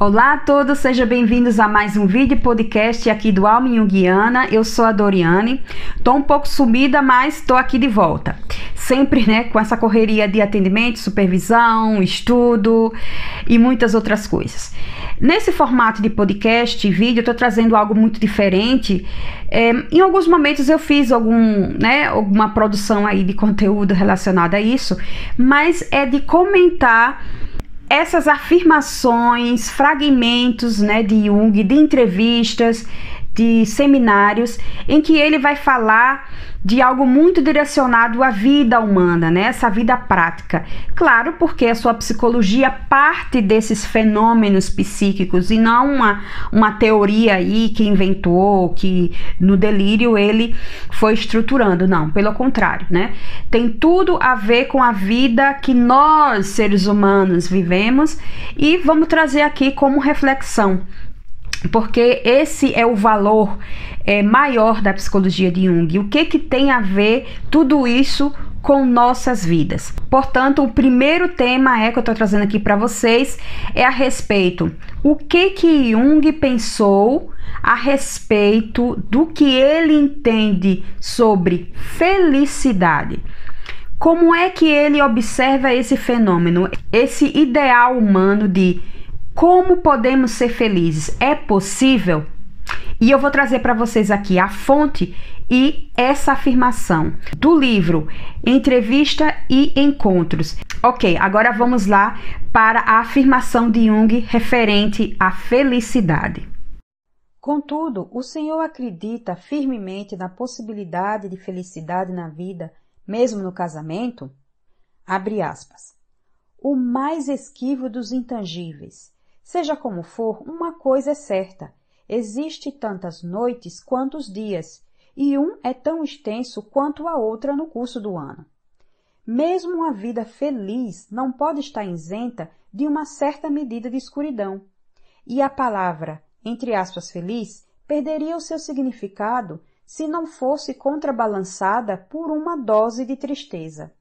Olá a todos, sejam bem-vindos a mais um vídeo podcast aqui do Alma Jungiana. Eu sou a Doriane. Tô um pouco sumida, mas tô aqui de volta. Sempre, né, com essa correria de atendimento, supervisão, estudo e muitas outras coisas. Nesse formato de podcast e vídeo, eu tô trazendo algo muito diferente. É, em alguns momentos eu fiz algum, né, alguma produção aí de conteúdo relacionado a isso, mas é de comentar essas afirmações, fragmentos né, de Jung, de entrevistas, de seminários, em que ele vai falar de algo muito direcionado à vida humana, né? Essa vida prática. Claro, porque a sua psicologia parte desses fenômenos psíquicos e não uma, uma teoria aí que inventou, que no delírio ele foi estruturando. Não, pelo contrário, né? Tem tudo a ver com a vida que nós, seres humanos, vivemos e vamos trazer aqui como reflexão porque esse é o valor é, maior da psicologia de Jung. O que, que tem a ver tudo isso com nossas vidas? Portanto, o primeiro tema é que eu estou trazendo aqui para vocês é a respeito o que que Jung pensou a respeito do que ele entende sobre felicidade. Como é que ele observa esse fenômeno, esse ideal humano de como podemos ser felizes? É possível? E eu vou trazer para vocês aqui a fonte e essa afirmação do livro Entrevista e Encontros. Ok, agora vamos lá para a afirmação de Jung referente à felicidade. Contudo, o Senhor acredita firmemente na possibilidade de felicidade na vida, mesmo no casamento? Abre aspas. O mais esquivo dos intangíveis Seja como for, uma coisa é certa: existe tantas noites quantos dias, e um é tão extenso quanto a outra no curso do ano. Mesmo uma vida feliz não pode estar isenta de uma certa medida de escuridão, e a palavra, entre aspas, feliz, perderia o seu significado se não fosse contrabalançada por uma dose de tristeza.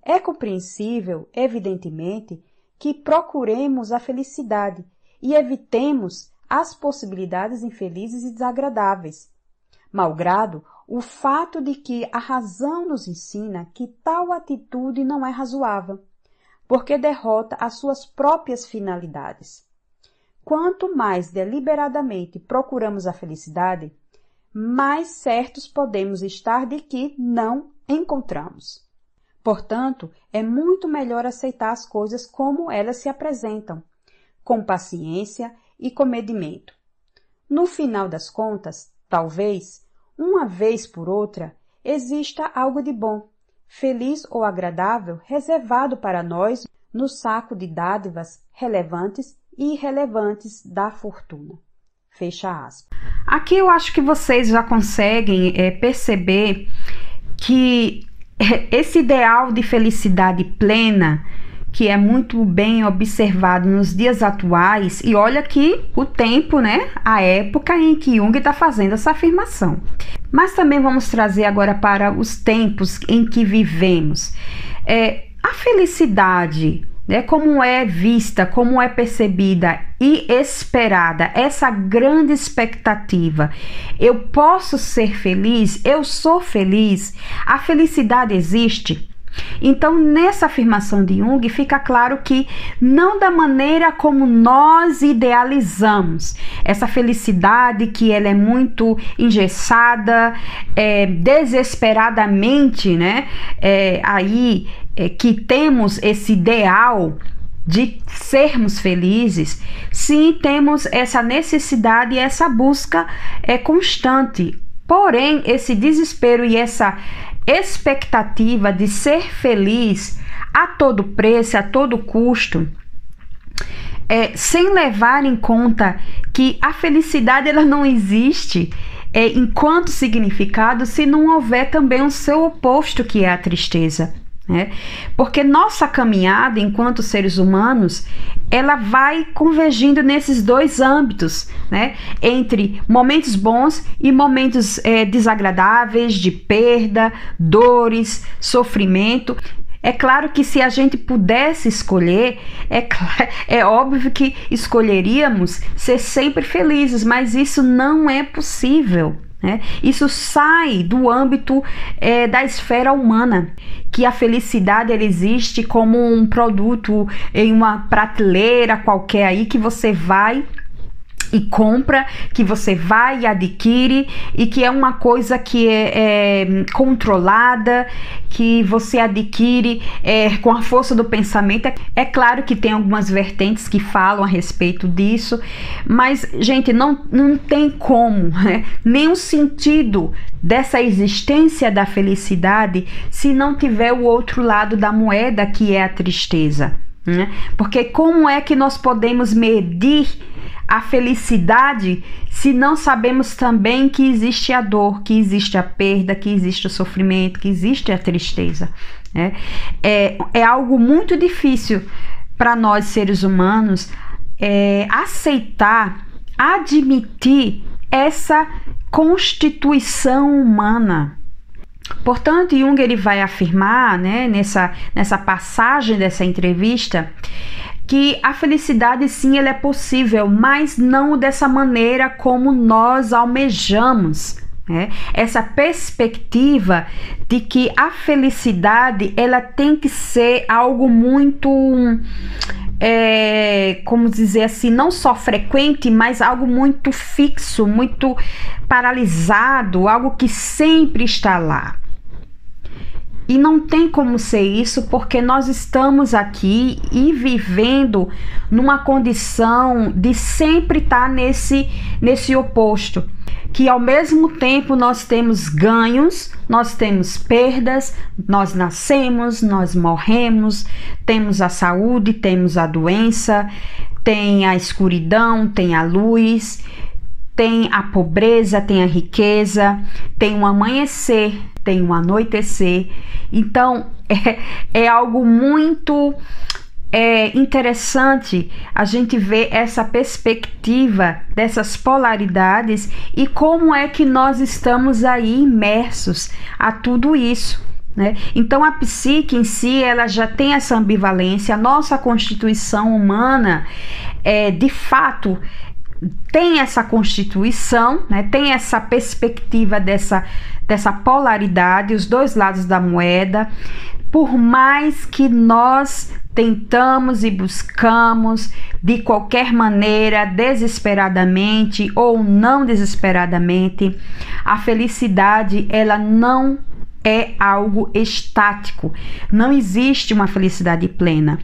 É compreensível, evidentemente, que procuremos a felicidade e evitemos as possibilidades infelizes e desagradáveis. Malgrado o fato de que a razão nos ensina que tal atitude não é razoável, porque derrota as suas próprias finalidades. Quanto mais deliberadamente procuramos a felicidade, mais certos podemos estar de que não encontramos. Portanto, é muito melhor aceitar as coisas como elas se apresentam, com paciência e comedimento. No final das contas, talvez, uma vez por outra, exista algo de bom, feliz ou agradável, reservado para nós no saco de dádivas relevantes e irrelevantes da fortuna. Fecha aspas. Aqui eu acho que vocês já conseguem é, perceber que esse ideal de felicidade plena que é muito bem observado nos dias atuais, e olha que o tempo, né? A época em que Jung está fazendo essa afirmação. Mas também vamos trazer agora para os tempos em que vivemos. É, a felicidade né, como é vista, como é percebida e esperada essa grande expectativa. Eu posso ser feliz, eu sou feliz, a felicidade existe. Então, nessa afirmação de Jung, fica claro que não da maneira como nós idealizamos essa felicidade, que ela é muito engessada, é, desesperadamente, né? É, aí é, que temos esse ideal de sermos felizes, sim temos essa necessidade e essa busca é constante. Porém, esse desespero e essa expectativa de ser feliz a todo preço, a todo custo, é, sem levar em conta que a felicidade ela não existe é, enquanto significado se não houver também o seu oposto, que é a tristeza. Né? Porque nossa caminhada enquanto seres humanos ela vai convergindo nesses dois âmbitos, né? entre momentos bons e momentos é, desagradáveis, de perda, dores, sofrimento. É claro que se a gente pudesse escolher, é, é óbvio que escolheríamos ser sempre felizes, mas isso não é possível. Né? Isso sai do âmbito é, da esfera humana, que a felicidade ela existe como um produto em uma prateleira qualquer aí que você vai e compra, que você vai e adquire e que é uma coisa que é, é controlada, que você adquire é, com a força do pensamento. É, claro que tem algumas vertentes que falam a respeito disso, mas, gente, não, não tem como, né? nenhum sentido dessa existência da felicidade se não tiver o outro lado da moeda, que é a tristeza. Né? Porque como é que nós podemos medir a felicidade se não sabemos também que existe a dor, que existe a perda, que existe o sofrimento, que existe a tristeza? Né? É, é algo muito difícil para nós seres humanos é, aceitar, admitir essa constituição humana. Portanto, Jung ele vai afirmar, né, nessa, nessa passagem dessa entrevista, que a felicidade sim ela é possível, mas não dessa maneira como nós almejamos. Né? Essa perspectiva de que a felicidade ela tem que ser algo muito é, como dizer assim, não só frequente, mas algo muito fixo, muito paralisado, algo que sempre está lá. E não tem como ser isso porque nós estamos aqui e vivendo numa condição de sempre estar nesse, nesse oposto. Que ao mesmo tempo nós temos ganhos, nós temos perdas, nós nascemos, nós morremos, temos a saúde, temos a doença, tem a escuridão, tem a luz, tem a pobreza, tem a riqueza, tem um amanhecer, tem um anoitecer. Então é, é algo muito é interessante a gente ver essa perspectiva dessas polaridades e como é que nós estamos aí imersos a tudo isso. Né? Então a psique em si ela já tem essa ambivalência, a nossa constituição humana é, de fato tem essa constituição, né? tem essa perspectiva dessa, dessa polaridade, os dois lados da moeda, por mais que nós tentamos e buscamos de qualquer maneira, desesperadamente ou não desesperadamente, a felicidade ela não é algo estático. Não existe uma felicidade plena.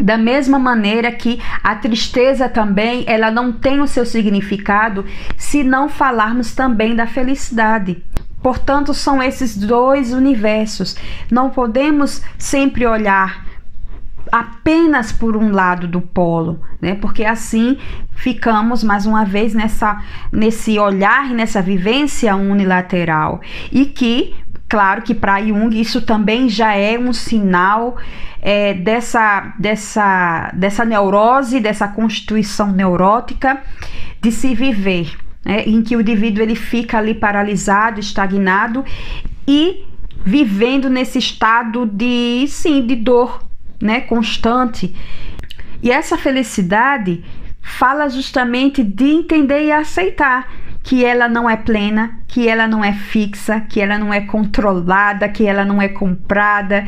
Da mesma maneira que a tristeza também, ela não tem o seu significado se não falarmos também da felicidade. Portanto, são esses dois universos. Não podemos sempre olhar apenas por um lado do polo, né? Porque assim ficamos mais uma vez nessa nesse olhar e nessa vivência unilateral e que Claro que para Jung isso também já é um sinal é, dessa, dessa, dessa neurose, dessa constituição neurótica de se viver, né, em que o indivíduo ele fica ali paralisado, estagnado e vivendo nesse estado de sim de dor, né, constante. E essa felicidade fala justamente de entender e aceitar que ela não é plena, que ela não é fixa, que ela não é controlada, que ela não é comprada,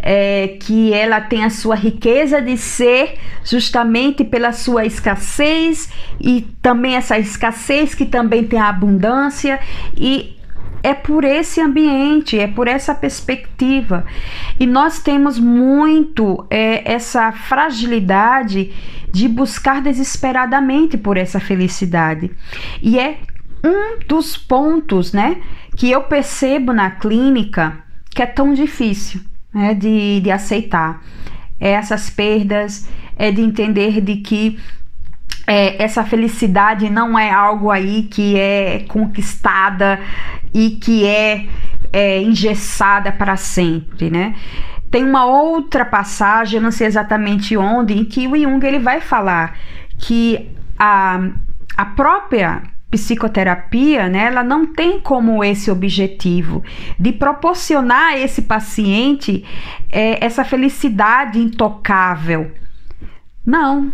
é, que ela tem a sua riqueza de ser justamente pela sua escassez e também essa escassez que também tem a abundância e é por esse ambiente, é por essa perspectiva. E nós temos muito é, essa fragilidade de buscar desesperadamente por essa felicidade. E é um dos pontos, né, que eu percebo na clínica que é tão difícil né, de, de aceitar. É essas perdas, é de entender de que é, essa felicidade não é algo aí que é conquistada e que é, é engessada para sempre, né? Tem uma outra passagem, não sei exatamente onde, em que o Jung ele vai falar que a, a própria psicoterapia, né, ela não tem como esse objetivo de proporcionar a esse paciente é, essa felicidade intocável. Não.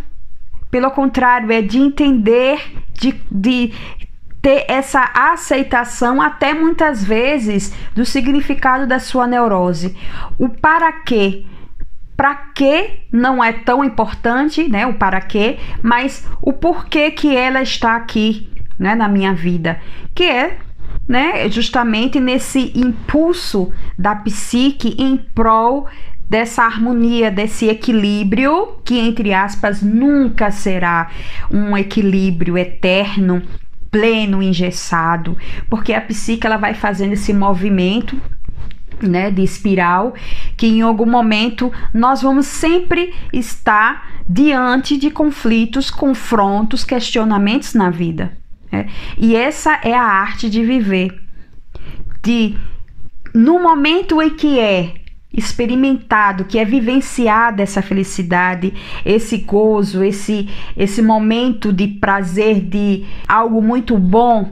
Pelo contrário, é de entender, de, de ter essa aceitação, até muitas vezes, do significado da sua neurose. O para quê? Para que não é tão importante, né? O para quê, mas o porquê que ela está aqui né, na minha vida, que é né, justamente nesse impulso da psique em prol dessa harmonia, desse equilíbrio, que entre aspas nunca será um equilíbrio eterno, pleno, engessado, porque a psique ela vai fazendo esse movimento né, de espiral, que em algum momento nós vamos sempre estar diante de conflitos, confrontos, questionamentos na vida. É. E essa é a arte de viver. De no momento em que é experimentado, que é vivenciada essa felicidade, esse gozo, esse esse momento de prazer, de algo muito bom,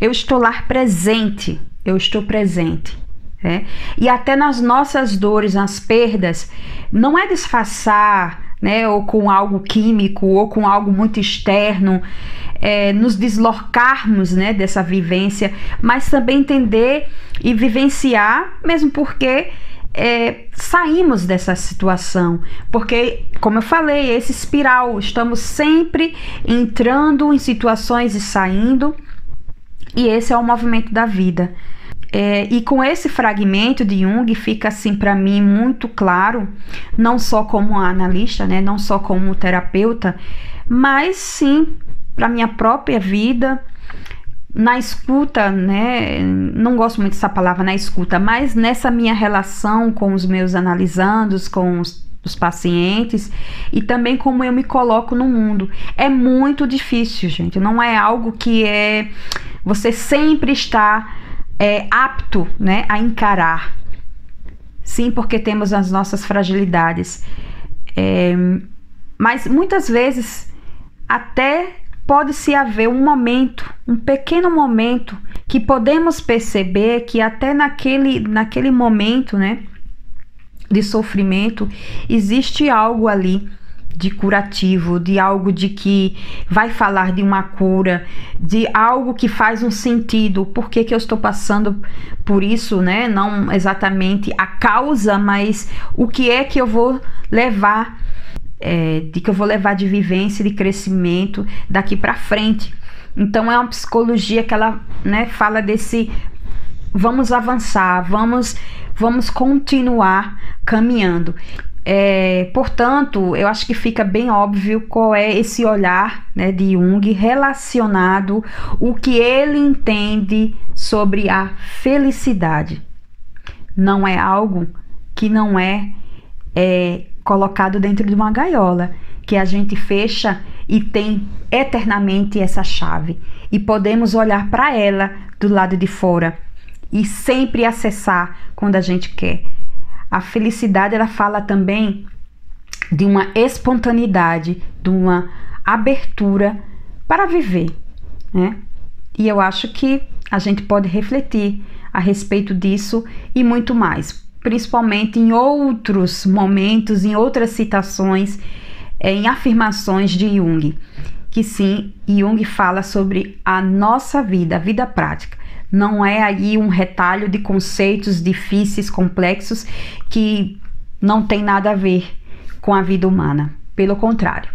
eu estou lá presente, eu estou presente. É? E até nas nossas dores, nas perdas, não é disfarçar, né, ou com algo químico, ou com algo muito externo, é, nos deslocarmos né, dessa vivência, mas também entender e vivenciar, mesmo porque é, saímos dessa situação, porque, como eu falei, esse espiral, estamos sempre entrando em situações e saindo, e esse é o movimento da vida. É, e com esse fragmento de Jung fica assim para mim muito claro, não só como analista, né, não só como terapeuta, mas sim para minha própria vida, na escuta, né? Não gosto muito dessa palavra na escuta, mas nessa minha relação com os meus analisandos, com os, os pacientes e também como eu me coloco no mundo. É muito difícil, gente. Não é algo que é você sempre está é, apto, né, a encarar. Sim, porque temos as nossas fragilidades. É, mas muitas vezes até pode-se haver um momento, um pequeno momento, que podemos perceber que até naquele, naquele momento, né, de sofrimento, existe algo ali de curativo, de algo de que vai falar de uma cura, de algo que faz um sentido. Por que, que eu estou passando por isso, né? Não exatamente a causa, mas o que é que eu vou levar é, de que eu vou levar de vivência, de crescimento daqui para frente. Então é uma psicologia que ela né, fala desse vamos avançar, vamos vamos continuar caminhando. É, portanto, eu acho que fica bem óbvio qual é esse olhar né, de Jung relacionado o que ele entende sobre a felicidade. Não é algo que não é, é colocado dentro de uma gaiola que a gente fecha e tem eternamente essa chave e podemos olhar para ela do lado de fora e sempre acessar quando a gente quer. A felicidade ela fala também de uma espontaneidade, de uma abertura para viver, né? E eu acho que a gente pode refletir a respeito disso e muito mais principalmente em outros momentos, em outras citações, é, em afirmações de Jung, que sim, Jung fala sobre a nossa vida, a vida prática. Não é aí um retalho de conceitos difíceis, complexos, que não tem nada a ver com a vida humana. Pelo contrário.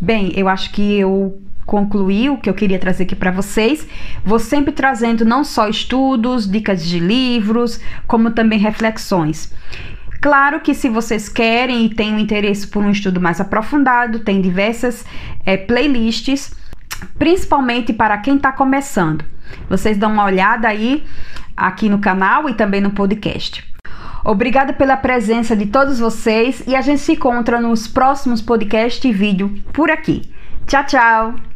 Bem, eu acho que eu concluí o que eu queria trazer aqui para vocês. Vou sempre trazendo não só estudos, dicas de livros, como também reflexões. Claro que se vocês querem e têm um interesse por um estudo mais aprofundado, tem diversas é, playlists, principalmente para quem está começando. Vocês dão uma olhada aí aqui no canal e também no podcast. Obrigada pela presença de todos vocês e a gente se encontra nos próximos podcasts e vídeo por aqui. Tchau, tchau!